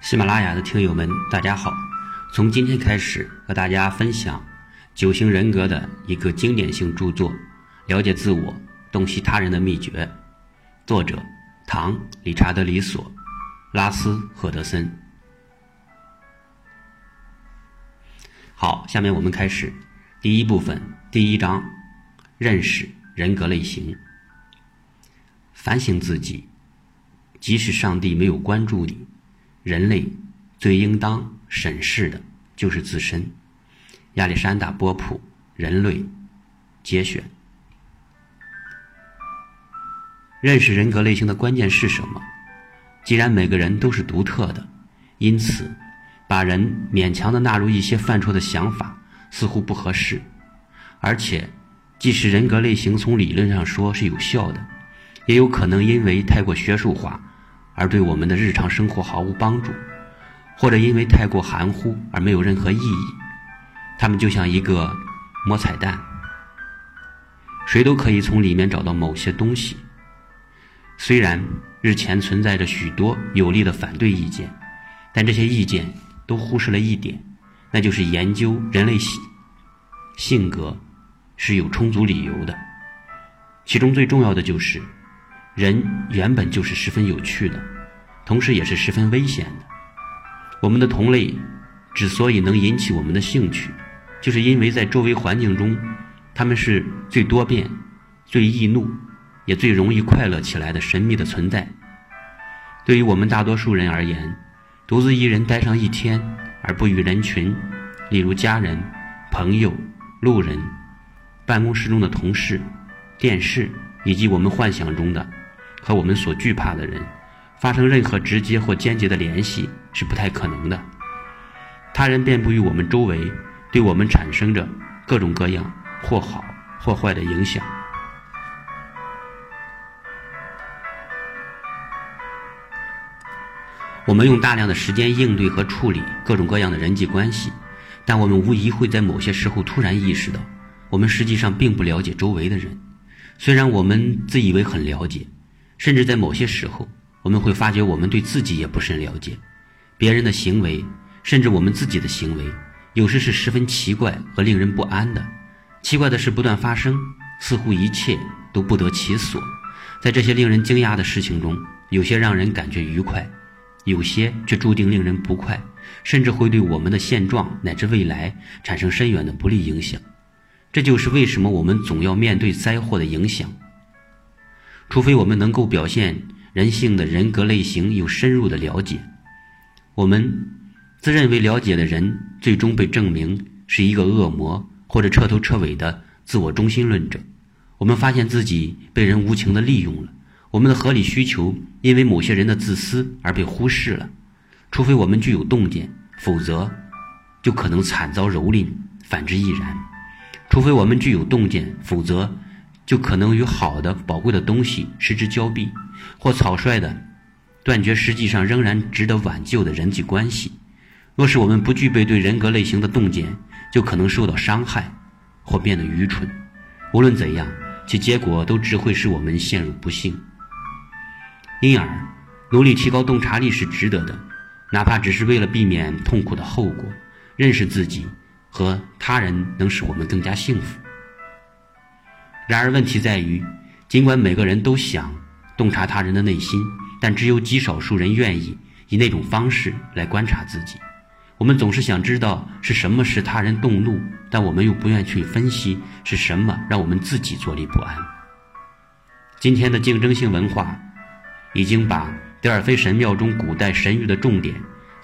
喜马拉雅的听友们，大家好！从今天开始，和大家分享九型人格的一个经典性著作《了解自我、洞悉他人的秘诀》，作者唐·理查德·里索、拉斯·赫德森。好，下面我们开始第一部分，第一章：认识人格类型。反省自己，即使上帝没有关注你。人类最应当审视的就是自身。亚历山大·波普《人类节选》。认识人格类型的关键是什么？既然每个人都是独特的，因此把人勉强的纳入一些范畴的想法似乎不合适。而且，即使人格类型从理论上说是有效的，也有可能因为太过学术化。而对我们的日常生活毫无帮助，或者因为太过含糊而没有任何意义。它们就像一个摸彩蛋，谁都可以从里面找到某些东西。虽然日前存在着许多有力的反对意见，但这些意见都忽视了一点，那就是研究人类性性格是有充足理由的。其中最重要的就是。人原本就是十分有趣的，同时也是十分危险的。我们的同类之所以能引起我们的兴趣，就是因为在周围环境中，他们是最多变、最易怒，也最容易快乐起来的神秘的存在。对于我们大多数人而言，独自一人待上一天而不与人群，例如家人、朋友、路人、办公室中的同事、电视以及我们幻想中的。和我们所惧怕的人发生任何直接或间接的联系是不太可能的。他人遍布于我们周围，对我们产生着各种各样或好或坏的影响。我们用大量的时间应对和处理各种各样的人际关系，但我们无疑会在某些时候突然意识到，我们实际上并不了解周围的人，虽然我们自以为很了解。甚至在某些时候，我们会发觉我们对自己也不甚了解，别人的行为，甚至我们自己的行为，有时是十分奇怪和令人不安的。奇怪的事不断发生，似乎一切都不得其所。在这些令人惊讶的事情中，有些让人感觉愉快，有些却注定令人不快，甚至会对我们的现状乃至未来产生深远的不利影响。这就是为什么我们总要面对灾祸的影响。除非我们能够表现人性的人格类型有深入的了解，我们自认为了解的人，最终被证明是一个恶魔或者彻头彻尾的自我中心论者。我们发现自己被人无情的利用了，我们的合理需求因为某些人的自私而被忽视了。除非我们具有洞见，否则就可能惨遭蹂躏；反之亦然。除非我们具有洞见，否则。就可能与好的、宝贵的东西失之交臂，或草率的断绝实际上仍然值得挽救的人际关系。若是我们不具备对人格类型的洞见，就可能受到伤害，或变得愚蠢。无论怎样，其结果都只会使我们陷入不幸。因而，努力提高洞察力是值得的，哪怕只是为了避免痛苦的后果。认识自己和他人，能使我们更加幸福。然而，问题在于，尽管每个人都想洞察他人的内心，但只有极少数人愿意以那种方式来观察自己。我们总是想知道是什么使他人动怒，但我们又不愿去分析是什么让我们自己坐立不安。今天的竞争性文化已经把德尔菲神庙中古代神谕的重点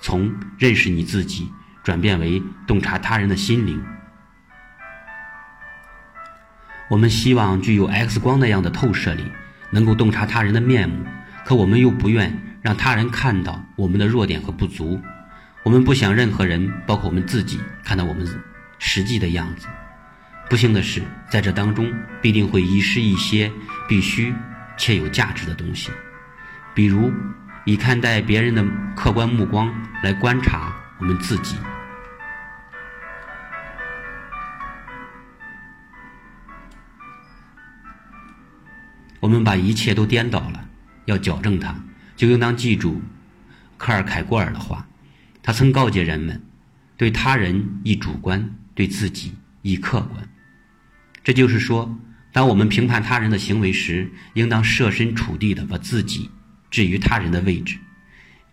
从认识你自己转变为洞察他人的心灵。我们希望具有 X 光那样的透射力，能够洞察他人的面目，可我们又不愿让他人看到我们的弱点和不足。我们不想任何人，包括我们自己，看到我们实际的样子。不幸的是，在这当中必定会遗失一些必须且有价值的东西，比如以看待别人的客观目光来观察我们自己。我们把一切都颠倒了，要矫正它，就应当记住，科尔凯郭尔的话，他曾告诫人们：对他人亦主观，对自己亦客观。这就是说，当我们评判他人的行为时，应当设身处地的把自己置于他人的位置，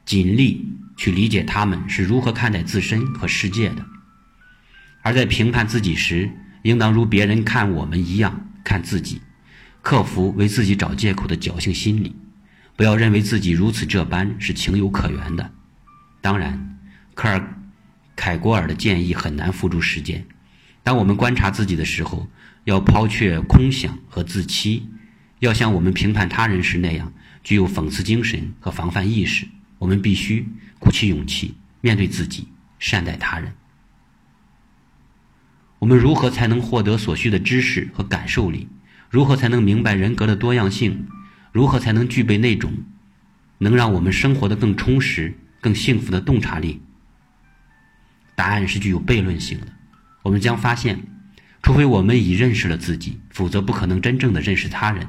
尽力去理解他们是如何看待自身和世界的；而在评判自己时，应当如别人看我们一样看自己，克服为自己找借口的侥幸心理。不要认为自己如此这般是情有可原的。当然，科尔凯郭尔的建议很难付诸实践。当我们观察自己的时候，要抛却空想和自欺，要像我们评判他人时那样具有讽刺精神和防范意识。我们必须鼓起勇气面对自己，善待他人。我们如何才能获得所需的知识和感受力？如何才能明白人格的多样性？如何才能具备那种能让我们生活的更充实、更幸福的洞察力？答案是具有悖论性的。我们将发现，除非我们已认识了自己，否则不可能真正的认识他人；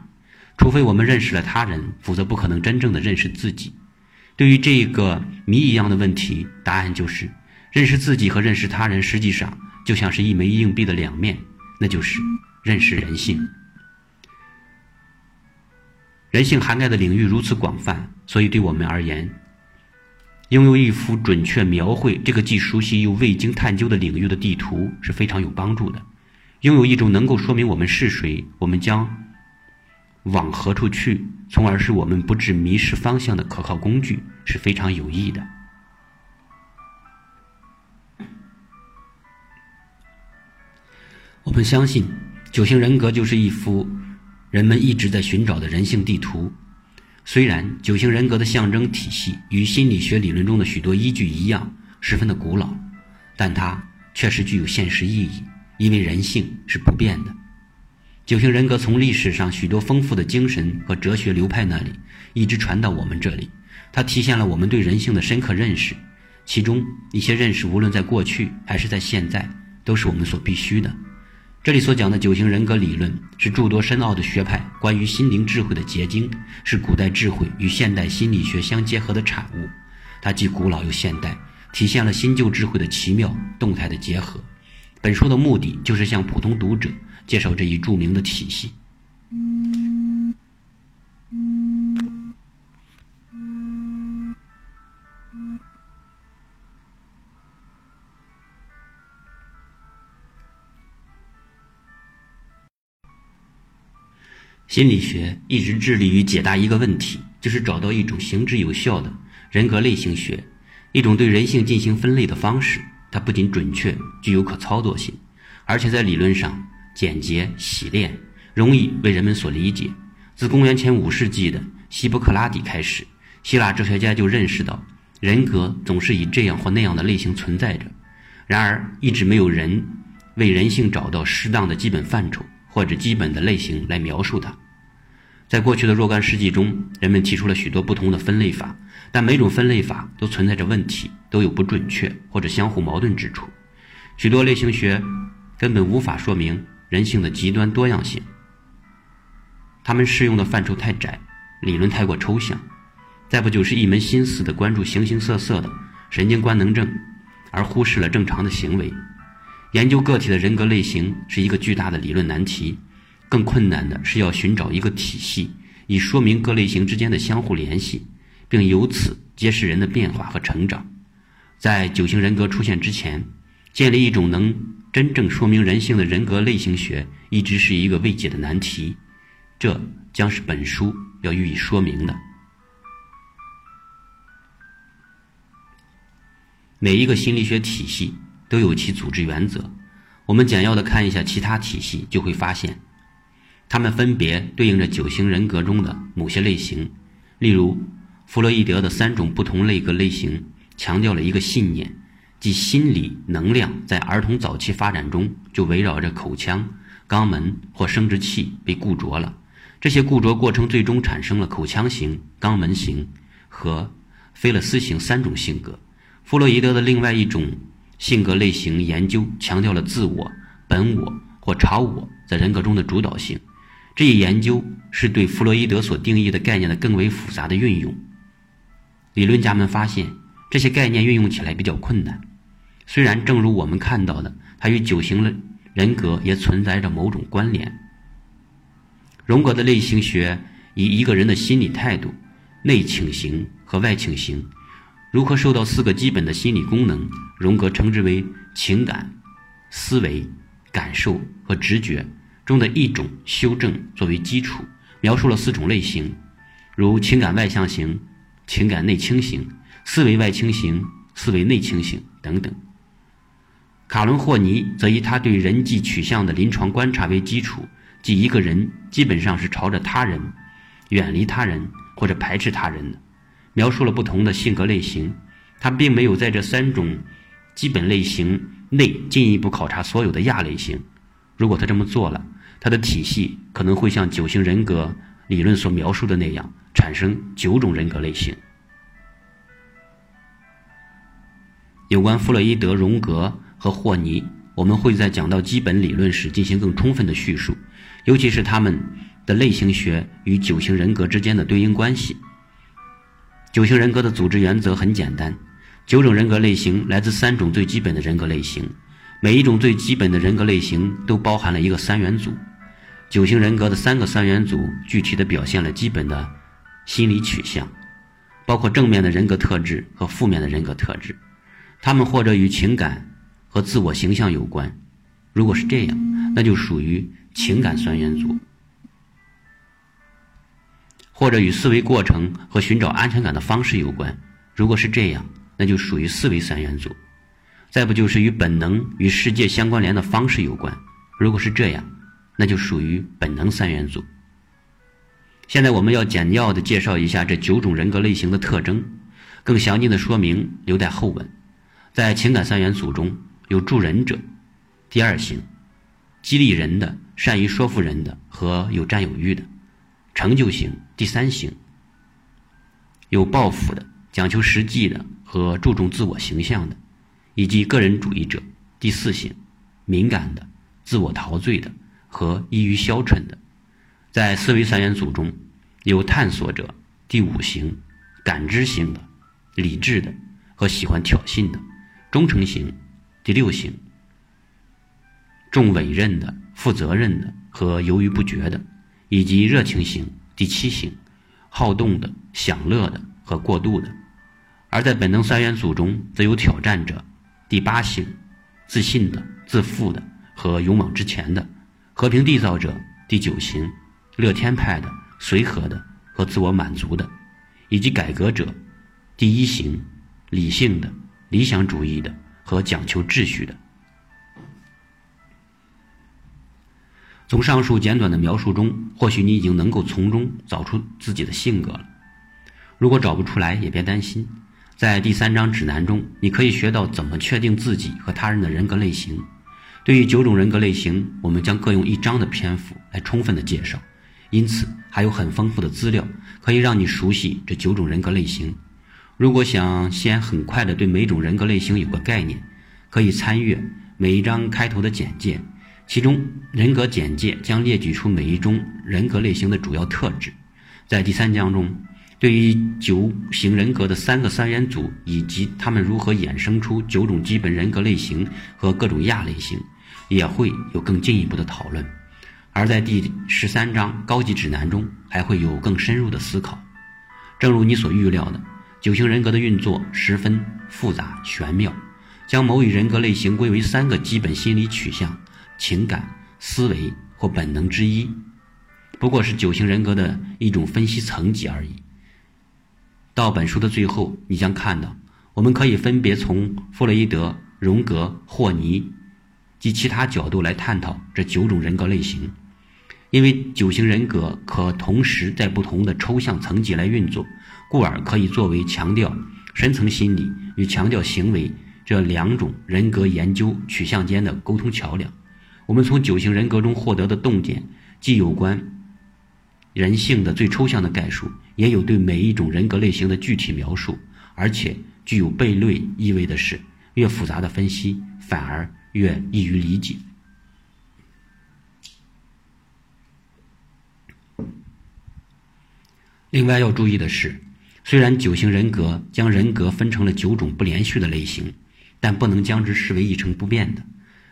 除非我们认识了他人，否则不可能真正的认识自己。对于这个谜一样的问题，答案就是：认识自己和认识他人，实际上就像是一枚硬币的两面，那就是认识人性。人性涵盖的领域如此广泛，所以对我们而言，拥有一幅准确描绘这个既熟悉又未经探究的领域的地图是非常有帮助的。拥有一种能够说明我们是谁、我们将往何处去，从而使我们不致迷失方向的可靠工具是非常有益的。我们相信，九型人格就是一幅。人们一直在寻找的人性地图，虽然九型人格的象征体系与心理学理论中的许多依据一样十分的古老，但它确实具有现实意义，因为人性是不变的。九型人格从历史上许多丰富的精神和哲学流派那里一直传到我们这里，它体现了我们对人性的深刻认识，其中一些认识无论在过去还是在现在都是我们所必须的。这里所讲的九型人格理论是诸多深奥的学派关于心灵智慧的结晶，是古代智慧与现代心理学相结合的产物。它既古老又现代，体现了新旧智慧的奇妙动态的结合。本书的目的就是向普通读者介绍这一著名的体系。心理学一直致力于解答一个问题，就是找到一种行之有效的人格类型学，一种对人性进行分类的方式。它不仅准确、具有可操作性，而且在理论上简洁、洗练，容易为人们所理解。自公元前五世纪的希波克拉底开始，希腊哲学家就认识到，人格总是以这样或那样的类型存在着。然而，一直没有人为人性找到适当的基本范畴或者基本的类型来描述它。在过去的若干世纪中，人们提出了许多不同的分类法，但每种分类法都存在着问题，都有不准确或者相互矛盾之处。许多类型学根本无法说明人性的极端多样性，他们适用的范畴太窄，理论太过抽象，再不就是一门心思的关注形形色色的神经官能症，而忽视了正常的行为。研究个体的人格类型是一个巨大的理论难题。更困难的是要寻找一个体系，以说明各类型之间的相互联系，并由此揭示人的变化和成长。在九型人格出现之前，建立一种能真正说明人性的人格类型学，一直是一个未解的难题。这将是本书要予以说明的。每一个心理学体系都有其组织原则，我们简要的看一下其他体系，就会发现。它们分别对应着九型人格中的某些类型，例如，弗洛伊德的三种不同类格类型强调了一个信念，即心理能量在儿童早期发展中就围绕着口腔、肛门或生殖器被固着了。这些固着过程最终产生了口腔型、肛门型和菲勒斯型三种性格。弗洛伊德的另外一种性格类型研究强调了自我、本我或超我在人格中的主导性。这一研究是对弗洛伊德所定义的概念的更为复杂的运用。理论家们发现这些概念运用起来比较困难。虽然正如我们看到的，它与九型人格也存在着某种关联。荣格的类型学以一个人的心理态度、内倾型和外倾型如何受到四个基本的心理功能——荣格称之为情感、思维、感受和直觉中的一种修正作为基础，描述了四种类型，如情感外向型、情感内倾型、思维外倾型、思维内倾型等等。卡伦·霍尼则以他对人际取向的临床观察为基础。即一个人基本上是朝着他人、远离他人或者排斥他人的，描述了不同的性格类型。他并没有在这三种基本类型内进一步考察所有的亚类型。如果他这么做了，他的体系可能会像九型人格理论所描述的那样，产生九种人格类型。有关弗洛伊德、荣格和霍尼，我们会在讲到基本理论时进行更充分的叙述。尤其是他们的类型学与九型人格之间的对应关系。九型人格的组织原则很简单：九种人格类型来自三种最基本的人格类型，每一种最基本的人格类型都包含了一个三元组。九型人格的三个三元组具体的表现了基本的心理取向，包括正面的人格特质和负面的人格特质。它们或者与情感和自我形象有关，如果是这样，那就属于。情感三元组，或者与思维过程和寻找安全感的方式有关。如果是这样，那就属于思维三元组。再不就是与本能与世界相关联的方式有关。如果是这样，那就属于本能三元组。现在我们要简要的介绍一下这九种人格类型的特征，更详尽的说明留待后文。在情感三元组中有助人者，第二型，激励人的。善于说服人的和有占有欲的，成就型第三型，有抱负的、讲求实际的和注重自我形象的，以及个人主义者第四型，敏感的、自我陶醉的和易于消沉的。在思维三元组中，有探索者第五型，感知型的、理智的和喜欢挑衅的，忠诚型第六型，重委任的。负责任的和犹豫不决的，以及热情型第七型，好动的、享乐的和过度的；而在本能三元组中，则有挑战者第八型，自信的、自负的和勇往直前的；和平缔造者第九型，乐天派的、随和的和自我满足的；以及改革者第一型，理性的、理想主义的和讲求秩序的。从上述简短的描述中，或许你已经能够从中找出自己的性格了。如果找不出来，也别担心，在第三章指南中，你可以学到怎么确定自己和他人的人格类型。对于九种人格类型，我们将各用一章的篇幅来充分的介绍，因此还有很丰富的资料可以让你熟悉这九种人格类型。如果想先很快的对每种人格类型有个概念，可以参阅每一章开头的简介。其中，人格简介将列举出每一种人格类型的主要特质。在第三章中，对于九型人格的三个三元组以及他们如何衍生出九种基本人格类型和各种亚类型，也会有更进一步的讨论。而在第十三章高级指南中，还会有更深入的思考。正如你所预料的，九型人格的运作十分复杂玄妙，将某一人格类型归为三个基本心理取向。情感、思维或本能之一，不过是九型人格的一种分析层级而已。到本书的最后，你将看到，我们可以分别从弗洛伊德、荣格、霍尼及其他角度来探讨这九种人格类型。因为九型人格可同时在不同的抽象层级来运作，故而可以作为强调深层心理与强调行为这两种人格研究取向间的沟通桥梁。我们从九型人格中获得的洞见，既有关人性的最抽象的概述，也有对每一种人格类型的具体描述。而且具有悖论意味的是，越复杂的分析反而越易于理解。另外要注意的是，虽然九型人格将人格分成了九种不连续的类型，但不能将之视为一成不变的。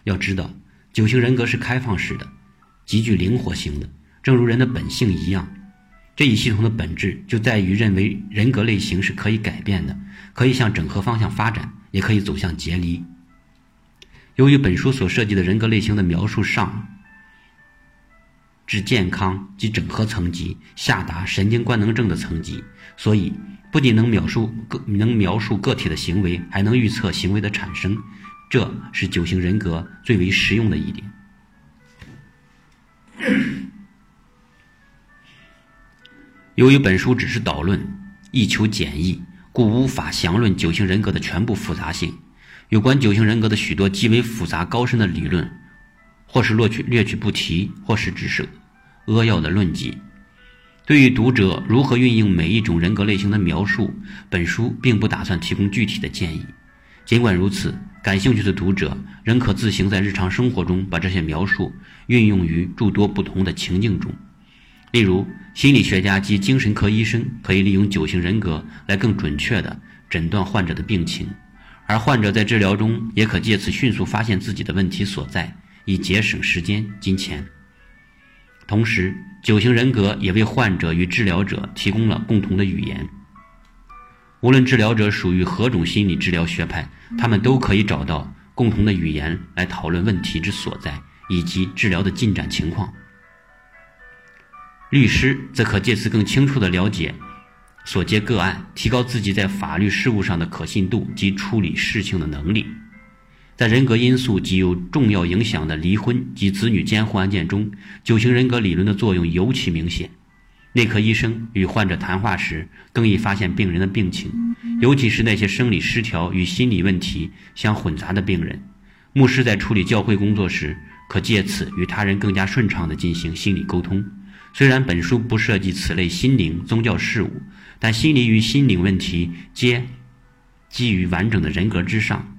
要知道，九型人格是开放式的，极具灵活性的，正如人的本性一样。这一系统的本质就在于认为人格类型是可以改变的，可以向整合方向发展，也可以走向解离。由于本书所涉及的人格类型的描述上至健康及整合层级，下达神经官能症的层级，所以不仅能描述个能描述个体的行为，还能预测行为的产生，这是九型人格最为实用的一点。由于本书只是导论，意求简易，故无法详论九型人格的全部复杂性。有关九型人格的许多极为复杂高深的理论，或是略去略去不提，或是只是扼要的论及。对于读者如何运用每一种人格类型的描述，本书并不打算提供具体的建议。尽管如此，感兴趣的读者仍可自行在日常生活中把这些描述运用于诸多不同的情境中。例如，心理学家及精神科医生可以利用九型人格来更准确地诊断患者的病情，而患者在治疗中也可借此迅速发现自己的问题所在，以节省时间、金钱。同时，九型人格也为患者与治疗者提供了共同的语言。无论治疗者属于何种心理治疗学派，他们都可以找到共同的语言来讨论问题之所在以及治疗的进展情况。律师则可借此更清楚地了解所接个案，提高自己在法律事务上的可信度及处理事情的能力。在人格因素极有重要影响的离婚及子女监护案件中，九型人格理论的作用尤其明显。内科医生与患者谈话时，更易发现病人的病情，尤其是那些生理失调与心理问题相混杂的病人。牧师在处理教会工作时，可借此与他人更加顺畅地进行心理沟通。虽然本书不涉及此类心灵宗教事务，但心理与心灵问题皆基于完整的人格之上，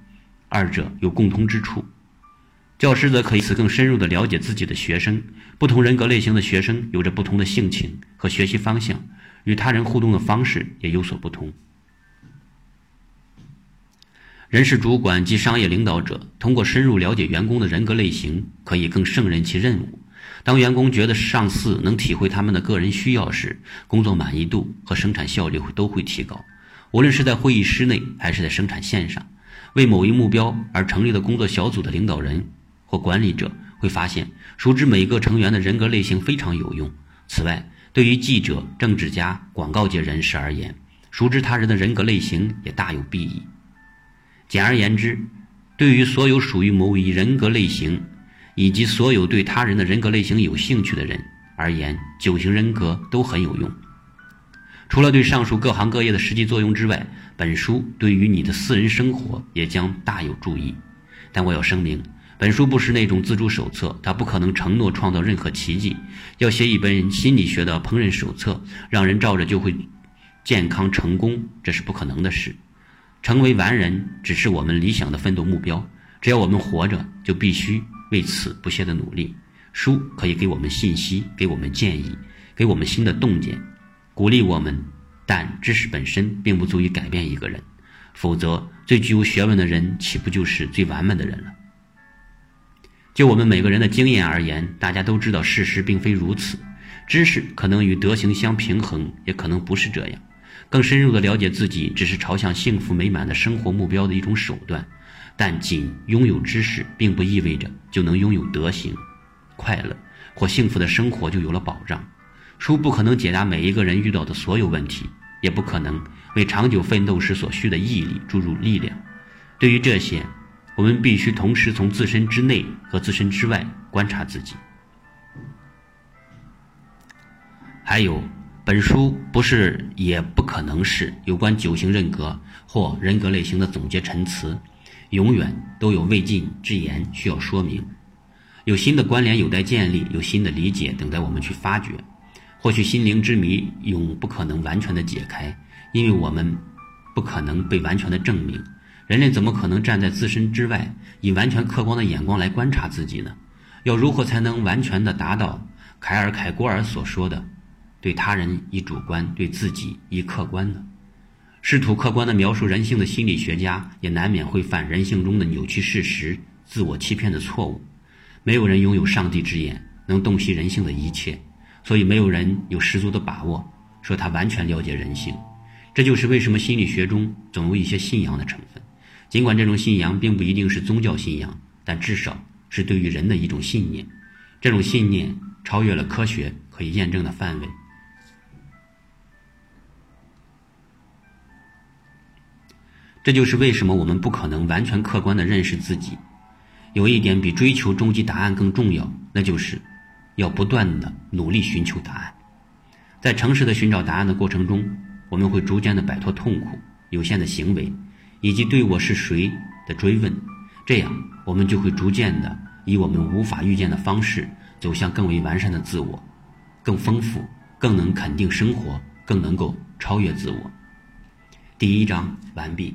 二者有共通之处。教师则可以此更深入地了解自己的学生。不同人格类型的学生有着不同的性情和学习方向，与他人互动的方式也有所不同。人事主管及商业领导者通过深入了解员工的人格类型，可以更胜任其任务。当员工觉得上司能体会他们的个人需要时，工作满意度和生产效率都会提高。无论是在会议室内还是在生产线上，为某一目标而成立的工作小组的领导人或管理者会发现，熟知每个成员的人格类型非常有用。此外，对于记者、政治家、广告界人士而言，熟知他人的人格类型也大有裨益。简而言之，对于所有属于某一人格类型。以及所有对他人的人格类型有兴趣的人而言，九型人格都很有用。除了对上述各行各业的实际作用之外，本书对于你的私人生活也将大有注意。但我要声明，本书不是那种自助手册，它不可能承诺创造任何奇迹。要写一本心理学的烹饪手册，让人照着就会健康成功，这是不可能的事。成为完人只是我们理想的奋斗目标。只要我们活着，就必须。为此不懈的努力，书可以给我们信息，给我们建议，给我们新的洞见，鼓励我们。但知识本身并不足以改变一个人，否则最具有学问的人岂不就是最完美的人了？就我们每个人的经验而言，大家都知道事实并非如此。知识可能与德行相平衡，也可能不是这样。更深入的了解自己，只是朝向幸福美满的生活目标的一种手段。但仅拥有知识，并不意味着就能拥有德行、快乐或幸福的生活就有了保障。书不可能解答每一个人遇到的所有问题，也不可能为长久奋斗时所需的毅力注入力量。对于这些，我们必须同时从自身之内和自身之外观察自己。还有，本书不是也不可能是有关九型人格或人格类型的总结陈词。永远都有未尽之言需要说明，有新的关联有待建立，有新的理解等待我们去发掘。或许心灵之谜永不可能完全的解开，因为我们不可能被完全的证明。人类怎么可能站在自身之外，以完全客观的眼光来观察自己呢？要如何才能完全的达到凯尔凯郭尔所说的“对他人以主观，对自己以客观”呢？试图客观地描述人性的心理学家，也难免会犯人性中的扭曲事实、自我欺骗的错误。没有人拥有上帝之眼，能洞悉人性的一切，所以没有人有十足的把握说他完全了解人性。这就是为什么心理学中总有一些信仰的成分，尽管这种信仰并不一定是宗教信仰，但至少是对于人的一种信念。这种信念超越了科学可以验证的范围。这就是为什么我们不可能完全客观地认识自己。有一点比追求终极答案更重要，那就是要不断地努力寻求答案。在诚实的寻找答案的过程中，我们会逐渐地摆脱痛苦、有限的行为以及对我是谁的追问。这样，我们就会逐渐的以我们无法预见的方式走向更为完善的自我，更丰富、更能肯定生活、更能够超越自我。第一章完毕。